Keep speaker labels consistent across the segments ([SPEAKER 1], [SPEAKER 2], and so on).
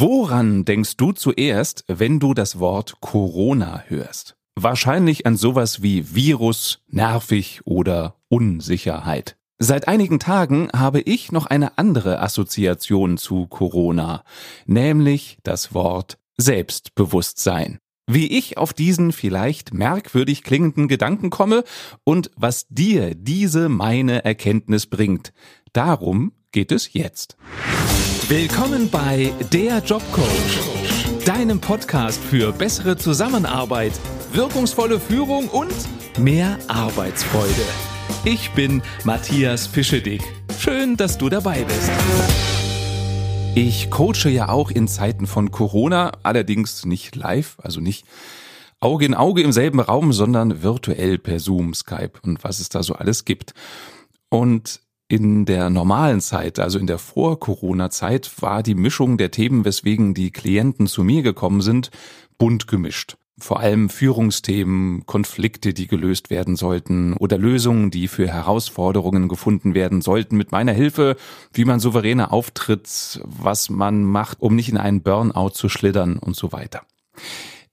[SPEAKER 1] Woran denkst du zuerst, wenn du das Wort Corona hörst? Wahrscheinlich an sowas wie Virus, nervig oder Unsicherheit. Seit einigen Tagen habe ich noch eine andere Assoziation zu Corona, nämlich das Wort Selbstbewusstsein. Wie ich auf diesen vielleicht merkwürdig klingenden Gedanken komme und was dir diese meine Erkenntnis bringt, darum geht es jetzt. Willkommen bei Der Jobcoach, deinem Podcast für bessere Zusammenarbeit, wirkungsvolle Führung und mehr Arbeitsfreude. Ich bin Matthias Fischedick. Schön, dass du dabei bist. Ich coache ja auch in Zeiten von Corona, allerdings nicht live, also nicht Auge in Auge im selben Raum, sondern virtuell per Zoom, Skype und was es da so alles gibt. Und in der normalen Zeit, also in der Vor-Corona-Zeit, war die Mischung der Themen, weswegen die Klienten zu mir gekommen sind, bunt gemischt. Vor allem Führungsthemen, Konflikte, die gelöst werden sollten oder Lösungen, die für Herausforderungen gefunden werden sollten mit meiner Hilfe, wie man souveräner auftritt, was man macht, um nicht in einen Burnout zu schlittern und so weiter.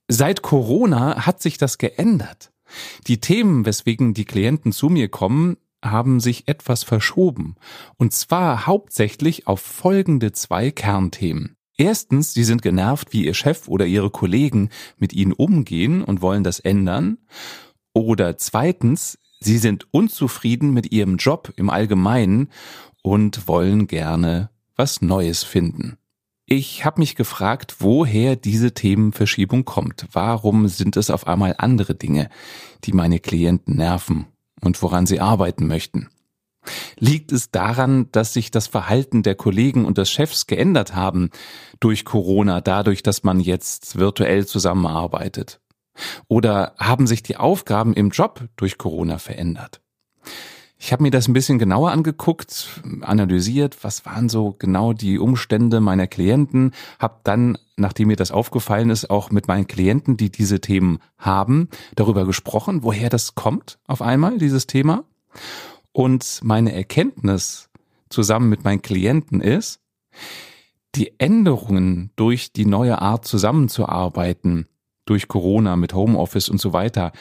[SPEAKER 1] Seit Corona hat sich das geändert. Die Themen, weswegen die Klienten zu mir kommen, haben sich etwas verschoben, und zwar hauptsächlich auf folgende zwei Kernthemen. Erstens, sie sind genervt, wie ihr Chef oder ihre Kollegen mit ihnen umgehen und wollen das ändern. Oder zweitens, sie sind unzufrieden mit ihrem Job im Allgemeinen und wollen gerne was Neues finden. Ich habe mich gefragt, woher diese Themenverschiebung kommt. Warum sind es auf einmal andere Dinge, die meine Klienten nerven und woran sie arbeiten möchten. Liegt es daran, dass sich das Verhalten der Kollegen und des Chefs geändert haben durch Corona, dadurch, dass man jetzt virtuell zusammenarbeitet? Oder haben sich die Aufgaben im Job durch Corona verändert? Ich habe mir das ein bisschen genauer angeguckt, analysiert, was waren so genau die Umstände meiner Klienten, habe dann, nachdem mir das aufgefallen ist, auch mit meinen Klienten, die diese Themen haben, darüber gesprochen, woher das kommt auf einmal, dieses Thema. Und meine Erkenntnis zusammen mit meinen Klienten ist, die Änderungen durch die neue Art zusammenzuarbeiten, durch Corona mit Homeoffice und so weiter,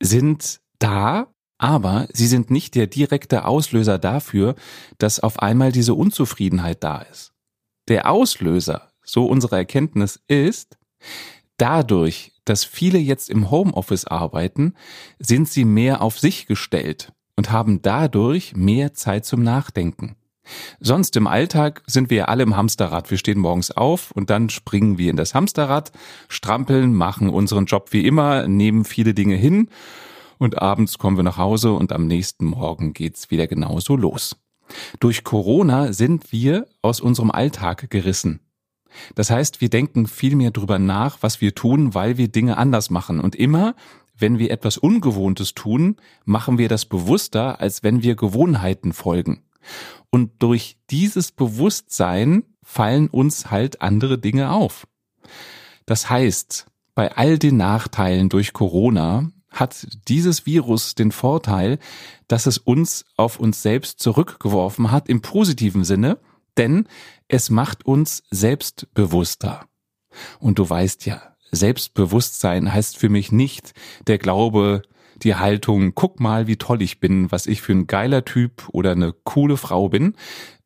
[SPEAKER 1] sind da aber sie sind nicht der direkte Auslöser dafür, dass auf einmal diese Unzufriedenheit da ist. Der Auslöser, so unsere Erkenntnis ist, dadurch, dass viele jetzt im Homeoffice arbeiten, sind sie mehr auf sich gestellt und haben dadurch mehr Zeit zum Nachdenken. Sonst im Alltag sind wir ja alle im Hamsterrad. Wir stehen morgens auf und dann springen wir in das Hamsterrad, strampeln, machen unseren Job wie immer, nehmen viele Dinge hin und abends kommen wir nach Hause und am nächsten Morgen geht's wieder genauso los. Durch Corona sind wir aus unserem Alltag gerissen. Das heißt, wir denken viel mehr drüber nach, was wir tun, weil wir Dinge anders machen. Und immer, wenn wir etwas Ungewohntes tun, machen wir das bewusster, als wenn wir Gewohnheiten folgen. Und durch dieses Bewusstsein fallen uns halt andere Dinge auf. Das heißt, bei all den Nachteilen durch Corona hat dieses Virus den Vorteil, dass es uns auf uns selbst zurückgeworfen hat im positiven Sinne, denn es macht uns selbstbewusster. Und du weißt ja, Selbstbewusstsein heißt für mich nicht der Glaube, die Haltung, guck mal, wie toll ich bin, was ich für ein geiler Typ oder eine coole Frau bin,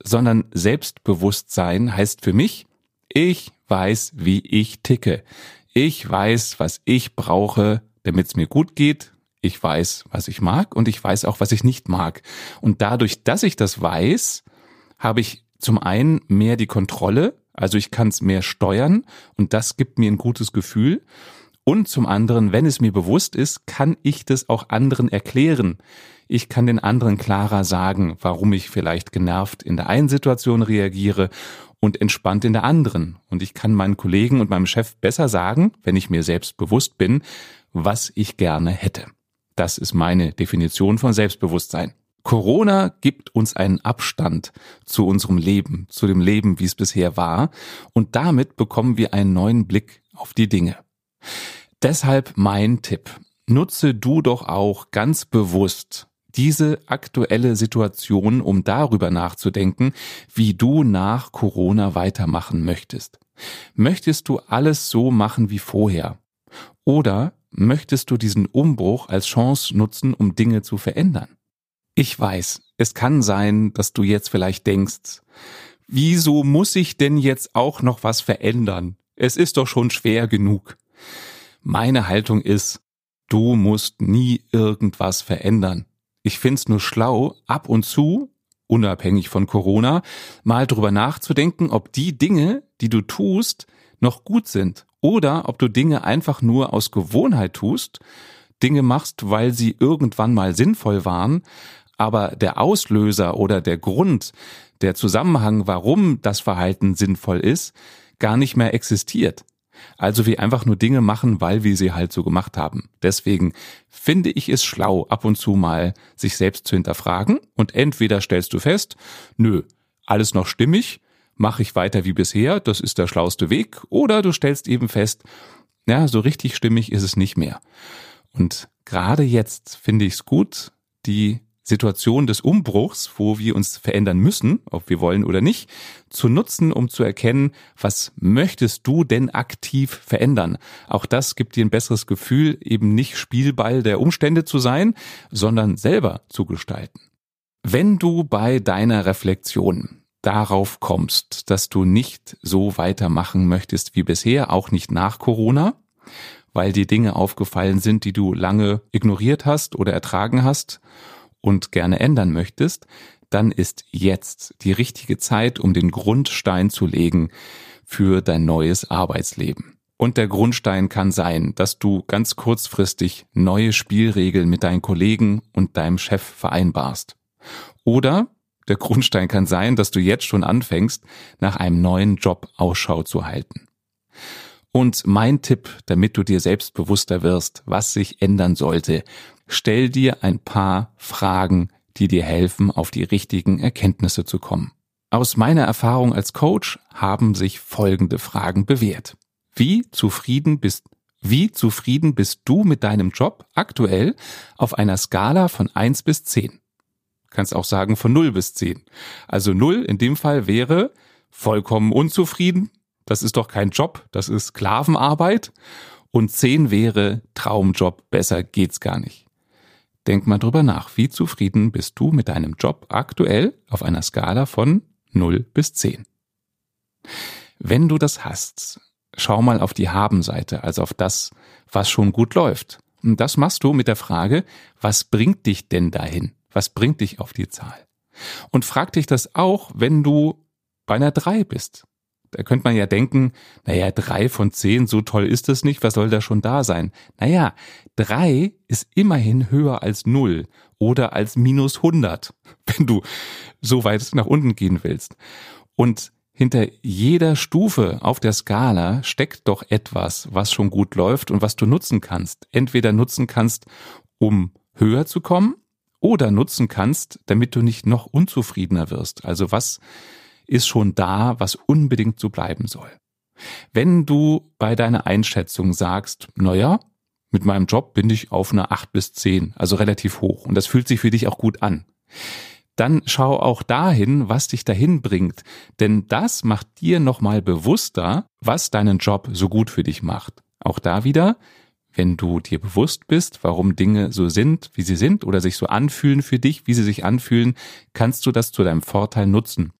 [SPEAKER 1] sondern Selbstbewusstsein heißt für mich, ich weiß, wie ich ticke. Ich weiß, was ich brauche, damit es mir gut geht. Ich weiß, was ich mag und ich weiß auch, was ich nicht mag. Und dadurch, dass ich das weiß, habe ich zum einen mehr die Kontrolle, also ich kann es mehr steuern und das gibt mir ein gutes Gefühl. Und zum anderen, wenn es mir bewusst ist, kann ich das auch anderen erklären. Ich kann den anderen klarer sagen, warum ich vielleicht genervt in der einen Situation reagiere und entspannt in der anderen. Und ich kann meinen Kollegen und meinem Chef besser sagen, wenn ich mir selbst bewusst bin, was ich gerne hätte. Das ist meine Definition von Selbstbewusstsein. Corona gibt uns einen Abstand zu unserem Leben, zu dem Leben, wie es bisher war, und damit bekommen wir einen neuen Blick auf die Dinge. Deshalb mein Tipp. Nutze du doch auch ganz bewusst diese aktuelle Situation, um darüber nachzudenken, wie du nach Corona weitermachen möchtest. Möchtest du alles so machen wie vorher? Oder möchtest du diesen Umbruch als Chance nutzen, um Dinge zu verändern? Ich weiß, es kann sein, dass du jetzt vielleicht denkst, wieso muss ich denn jetzt auch noch was verändern? Es ist doch schon schwer genug. Meine Haltung ist, du musst nie irgendwas verändern. Ich find's nur schlau, ab und zu, unabhängig von Corona, mal drüber nachzudenken, ob die Dinge, die du tust, noch gut sind oder ob du Dinge einfach nur aus Gewohnheit tust, Dinge machst, weil sie irgendwann mal sinnvoll waren, aber der Auslöser oder der Grund, der Zusammenhang, warum das Verhalten sinnvoll ist, gar nicht mehr existiert. Also wir einfach nur Dinge machen, weil wir sie halt so gemacht haben. Deswegen finde ich es schlau, ab und zu mal sich selbst zu hinterfragen und entweder stellst du fest, nö, alles noch stimmig, mache ich weiter wie bisher, das ist der schlauste Weg, oder du stellst eben fest, ja, so richtig stimmig ist es nicht mehr. Und gerade jetzt finde ich es gut, die Situation des Umbruchs, wo wir uns verändern müssen, ob wir wollen oder nicht, zu nutzen, um zu erkennen, was möchtest du denn aktiv verändern? Auch das gibt dir ein besseres Gefühl, eben nicht Spielball der Umstände zu sein, sondern selber zu gestalten. Wenn du bei deiner Reflexion darauf kommst, dass du nicht so weitermachen möchtest wie bisher, auch nicht nach Corona, weil dir Dinge aufgefallen sind, die du lange ignoriert hast oder ertragen hast und gerne ändern möchtest, dann ist jetzt die richtige Zeit, um den Grundstein zu legen für dein neues Arbeitsleben. Und der Grundstein kann sein, dass du ganz kurzfristig neue Spielregeln mit deinen Kollegen und deinem Chef vereinbarst. Oder der Grundstein kann sein, dass du jetzt schon anfängst, nach einem neuen Job Ausschau zu halten. Und mein Tipp, damit du dir selbst bewusster wirst, was sich ändern sollte, stell dir ein paar Fragen, die dir helfen, auf die richtigen Erkenntnisse zu kommen. Aus meiner Erfahrung als Coach haben sich folgende Fragen bewährt. Wie zufrieden bist wie zufrieden bist du mit deinem Job aktuell auf einer Skala von eins bis zehn? Kannst auch sagen von null bis zehn. Also null in dem Fall wäre vollkommen unzufrieden, das ist doch kein Job, das ist Sklavenarbeit. Und zehn wäre Traumjob, besser geht's gar nicht. Denk mal drüber nach, wie zufrieden bist du mit deinem Job aktuell auf einer Skala von 0 bis 10. Wenn du das hast, schau mal auf die Haben-Seite, also auf das, was schon gut läuft. Und das machst du mit der Frage, was bringt dich denn dahin? Was bringt dich auf die Zahl? Und frag dich das auch, wenn du bei einer 3 bist. Da könnte man ja denken, naja, drei von zehn, so toll ist es nicht, was soll da schon da sein? Naja, drei ist immerhin höher als null oder als minus 100, wenn du so weit nach unten gehen willst. Und hinter jeder Stufe auf der Skala steckt doch etwas, was schon gut läuft und was du nutzen kannst. Entweder nutzen kannst, um höher zu kommen, oder nutzen kannst, damit du nicht noch unzufriedener wirst. Also was ist schon da, was unbedingt so bleiben soll. Wenn du bei deiner Einschätzung sagst, naja, mit meinem Job bin ich auf einer 8 bis 10, also relativ hoch und das fühlt sich für dich auch gut an, dann schau auch dahin, was dich dahin bringt, denn das macht dir nochmal bewusster, was deinen Job so gut für dich macht. Auch da wieder, wenn du dir bewusst bist, warum Dinge so sind, wie sie sind oder sich so anfühlen für dich, wie sie sich anfühlen, kannst du das zu deinem Vorteil nutzen.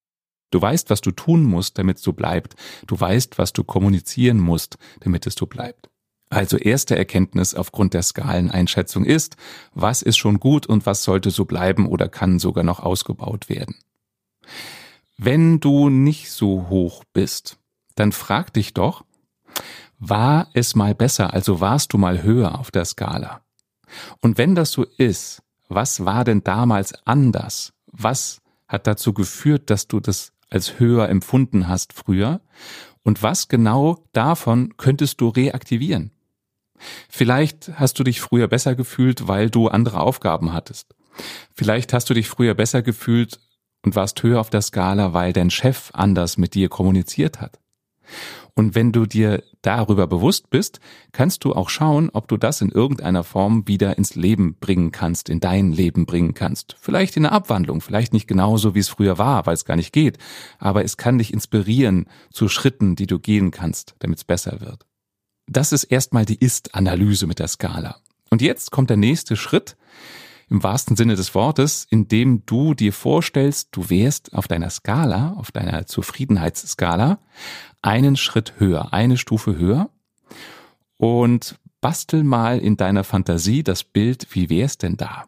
[SPEAKER 1] Du weißt, was du tun musst, damit es so bleibt. Du weißt, was du kommunizieren musst, damit es so bleibt. Also erste Erkenntnis aufgrund der Skaleneinschätzung ist, was ist schon gut und was sollte so bleiben oder kann sogar noch ausgebaut werden. Wenn du nicht so hoch bist, dann frag dich doch, war es mal besser, also warst du mal höher auf der Skala? Und wenn das so ist, was war denn damals anders? Was hat dazu geführt, dass du das als höher empfunden hast früher und was genau davon könntest du reaktivieren. Vielleicht hast du dich früher besser gefühlt, weil du andere Aufgaben hattest. Vielleicht hast du dich früher besser gefühlt und warst höher auf der Skala, weil dein Chef anders mit dir kommuniziert hat. Und wenn du dir darüber bewusst bist, kannst du auch schauen, ob du das in irgendeiner Form wieder ins Leben bringen kannst, in dein Leben bringen kannst. Vielleicht in einer Abwandlung, vielleicht nicht genauso, wie es früher war, weil es gar nicht geht, aber es kann dich inspirieren zu Schritten, die du gehen kannst, damit es besser wird. Das ist erstmal die Ist-Analyse mit der Skala. Und jetzt kommt der nächste Schritt, im wahrsten Sinne des Wortes, indem du dir vorstellst, du wärst auf deiner Skala, auf deiner Zufriedenheitsskala, einen Schritt höher, eine Stufe höher und bastel mal in deiner Fantasie das Bild, wie wär's denn da?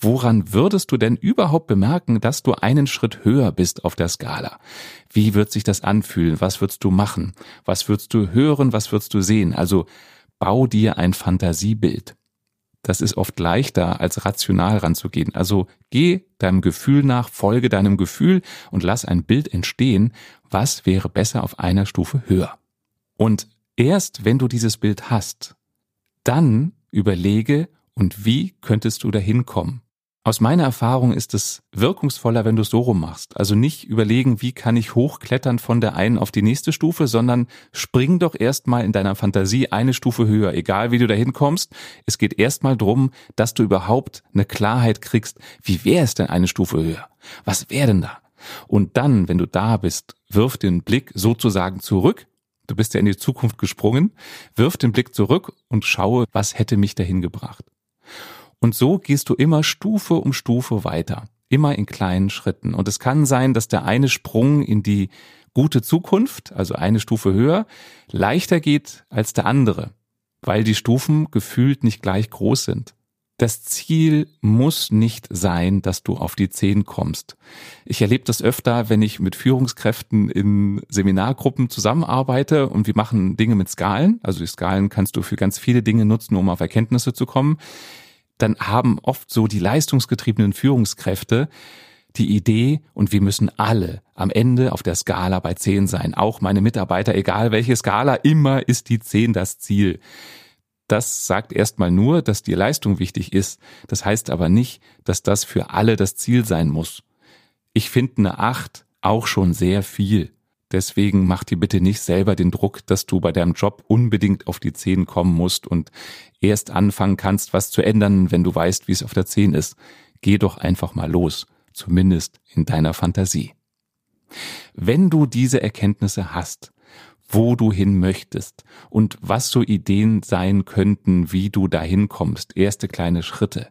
[SPEAKER 1] Woran würdest du denn überhaupt bemerken, dass du einen Schritt höher bist auf der Skala? Wie wird sich das anfühlen? Was würdest du machen? Was würdest du hören? Was würdest du sehen? Also bau dir ein Fantasiebild. Das ist oft leichter, als rational ranzugehen. Also geh deinem Gefühl nach, folge deinem Gefühl und lass ein Bild entstehen, was wäre besser auf einer Stufe höher. Und erst wenn du dieses Bild hast, dann überlege, und wie könntest du dahin kommen? Aus meiner Erfahrung ist es wirkungsvoller, wenn du es so rum machst. Also nicht überlegen, wie kann ich hochklettern von der einen auf die nächste Stufe, sondern spring doch erstmal in deiner Fantasie eine Stufe höher, egal wie du dahin kommst. Es geht erstmal drum, dass du überhaupt eine Klarheit kriegst, wie wäre es denn eine Stufe höher? Was wäre denn da? Und dann, wenn du da bist, wirf den Blick sozusagen zurück. Du bist ja in die Zukunft gesprungen. Wirf den Blick zurück und schaue, was hätte mich dahin gebracht. Und so gehst du immer Stufe um Stufe weiter, immer in kleinen Schritten. Und es kann sein, dass der eine Sprung in die gute Zukunft, also eine Stufe höher, leichter geht als der andere, weil die Stufen gefühlt nicht gleich groß sind. Das Ziel muss nicht sein, dass du auf die Zehn kommst. Ich erlebe das öfter, wenn ich mit Führungskräften in Seminargruppen zusammenarbeite und wir machen Dinge mit Skalen. Also die Skalen kannst du für ganz viele Dinge nutzen, um auf Erkenntnisse zu kommen dann haben oft so die leistungsgetriebenen Führungskräfte die Idee, und wir müssen alle am Ende auf der Skala bei 10 sein, auch meine Mitarbeiter, egal welche Skala, immer ist die 10 das Ziel. Das sagt erstmal nur, dass die Leistung wichtig ist. Das heißt aber nicht, dass das für alle das Ziel sein muss. Ich finde eine 8 auch schon sehr viel. Deswegen mach dir bitte nicht selber den Druck, dass du bei deinem Job unbedingt auf die 10 kommen musst und erst anfangen kannst, was zu ändern, wenn du weißt, wie es auf der 10 ist. Geh doch einfach mal los, zumindest in deiner Fantasie. Wenn du diese Erkenntnisse hast, wo du hin möchtest und was so Ideen sein könnten, wie du dahin kommst, erste kleine Schritte,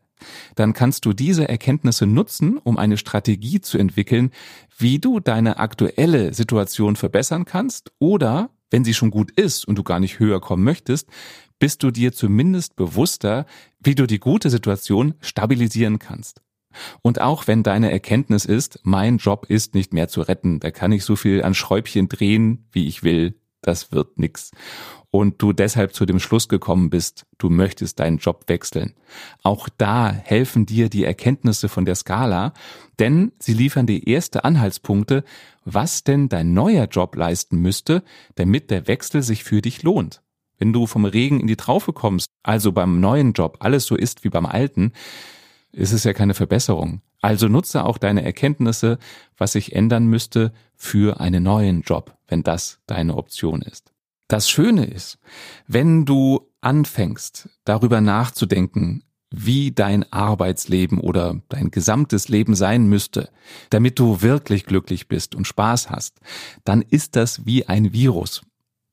[SPEAKER 1] dann kannst du diese Erkenntnisse nutzen, um eine Strategie zu entwickeln, wie du deine aktuelle Situation verbessern kannst oder, wenn sie schon gut ist und du gar nicht höher kommen möchtest, bist du dir zumindest bewusster, wie du die gute Situation stabilisieren kannst. Und auch wenn deine Erkenntnis ist, mein Job ist nicht mehr zu retten, da kann ich so viel an Schräubchen drehen, wie ich will, das wird nix und du deshalb zu dem Schluss gekommen bist, du möchtest deinen Job wechseln. Auch da helfen dir die Erkenntnisse von der Skala, denn sie liefern dir erste Anhaltspunkte, was denn dein neuer Job leisten müsste, damit der Wechsel sich für dich lohnt. Wenn du vom Regen in die Traufe kommst, also beim neuen Job alles so ist wie beim alten, ist es ja keine Verbesserung. Also nutze auch deine Erkenntnisse, was sich ändern müsste für einen neuen Job, wenn das deine Option ist. Das Schöne ist, wenn du anfängst, darüber nachzudenken, wie dein Arbeitsleben oder dein gesamtes Leben sein müsste, damit du wirklich glücklich bist und Spaß hast, dann ist das wie ein Virus.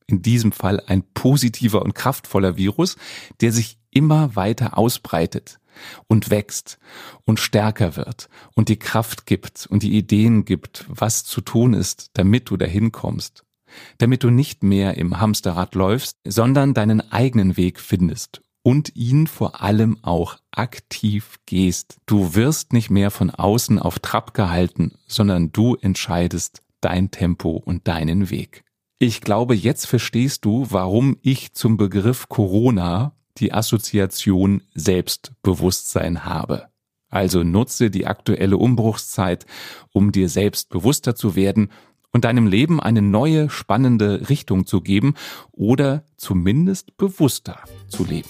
[SPEAKER 1] In diesem Fall ein positiver und kraftvoller Virus, der sich immer weiter ausbreitet und wächst und stärker wird und die Kraft gibt und die Ideen gibt, was zu tun ist, damit du dahin kommst damit du nicht mehr im Hamsterrad läufst, sondern deinen eigenen Weg findest und ihn vor allem auch aktiv gehst. Du wirst nicht mehr von außen auf Trab gehalten, sondern du entscheidest dein Tempo und deinen Weg. Ich glaube, jetzt verstehst du, warum ich zum Begriff Corona die Assoziation Selbstbewusstsein habe. Also nutze die aktuelle Umbruchszeit, um dir selbst bewusster zu werden und deinem Leben eine neue, spannende Richtung zu geben oder zumindest bewusster zu leben.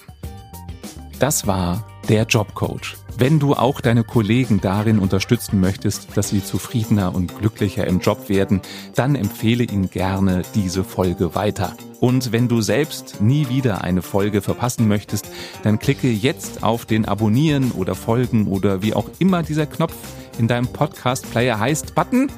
[SPEAKER 1] Das war der Jobcoach. Wenn du auch deine Kollegen darin unterstützen möchtest, dass sie zufriedener und glücklicher im Job werden, dann empfehle ihnen gerne diese Folge weiter. Und wenn du selbst nie wieder eine Folge verpassen möchtest, dann klicke jetzt auf den Abonnieren oder Folgen oder wie auch immer dieser Knopf in deinem Podcast-Player heißt Button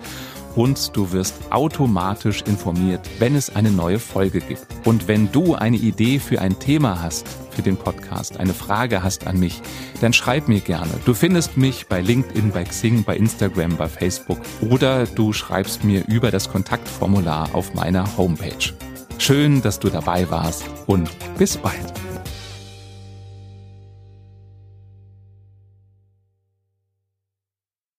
[SPEAKER 1] und du wirst automatisch informiert, wenn es eine neue Folge gibt. Und wenn du eine Idee für ein Thema hast, für den Podcast, eine Frage hast an mich, dann schreib mir gerne. Du findest mich bei LinkedIn, bei Xing, bei Instagram, bei Facebook oder du schreibst mir über das Kontaktformular auf meiner Homepage. Schön, dass du dabei warst und bis bald.